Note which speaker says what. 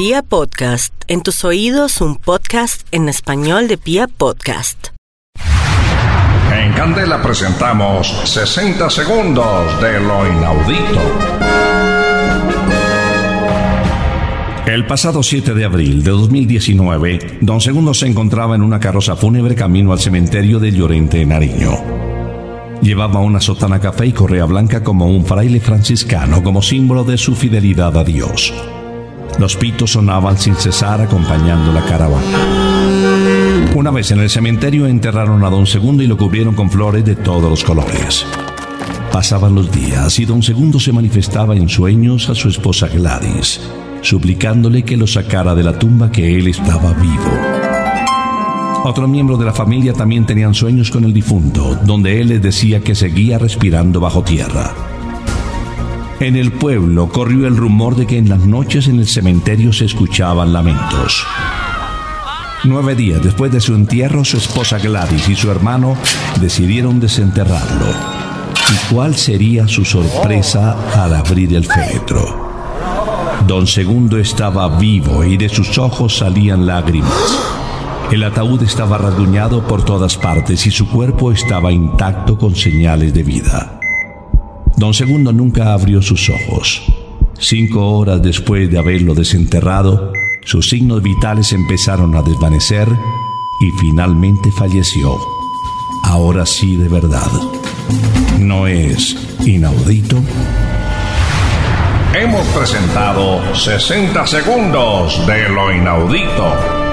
Speaker 1: Pia Podcast, en tus oídos un podcast en español de Pia Podcast.
Speaker 2: En Candela presentamos 60 segundos de lo inaudito. El pasado 7 de abril de 2019, don Segundo se encontraba en una carroza fúnebre camino al cementerio de Llorente en Nariño. Llevaba una sotana café y correa blanca como un fraile franciscano, como símbolo de su fidelidad a Dios. Los pitos sonaban sin cesar acompañando la caravana. Una vez en el cementerio enterraron a don Segundo y lo cubrieron con flores de todos los colores. Pasaban los días y don Segundo se manifestaba en sueños a su esposa Gladys suplicándole que lo sacara de la tumba que él estaba vivo. Otro miembro de la familia también tenían sueños con el difunto, donde él les decía que seguía respirando bajo tierra. En el pueblo corrió el rumor de que en las noches en el cementerio se escuchaban lamentos. Nueve días después de su entierro, su esposa Gladys y su hermano decidieron desenterrarlo. ¿Y cuál sería su sorpresa al abrir el féretro? Don Segundo estaba vivo y de sus ojos salían lágrimas. El ataúd estaba rasguñado por todas partes y su cuerpo estaba intacto con señales de vida. Don Segundo nunca abrió sus ojos. Cinco horas después de haberlo desenterrado, sus signos vitales empezaron a desvanecer y finalmente falleció. Ahora sí de verdad. ¿No es inaudito? Hemos presentado 60 segundos de lo inaudito.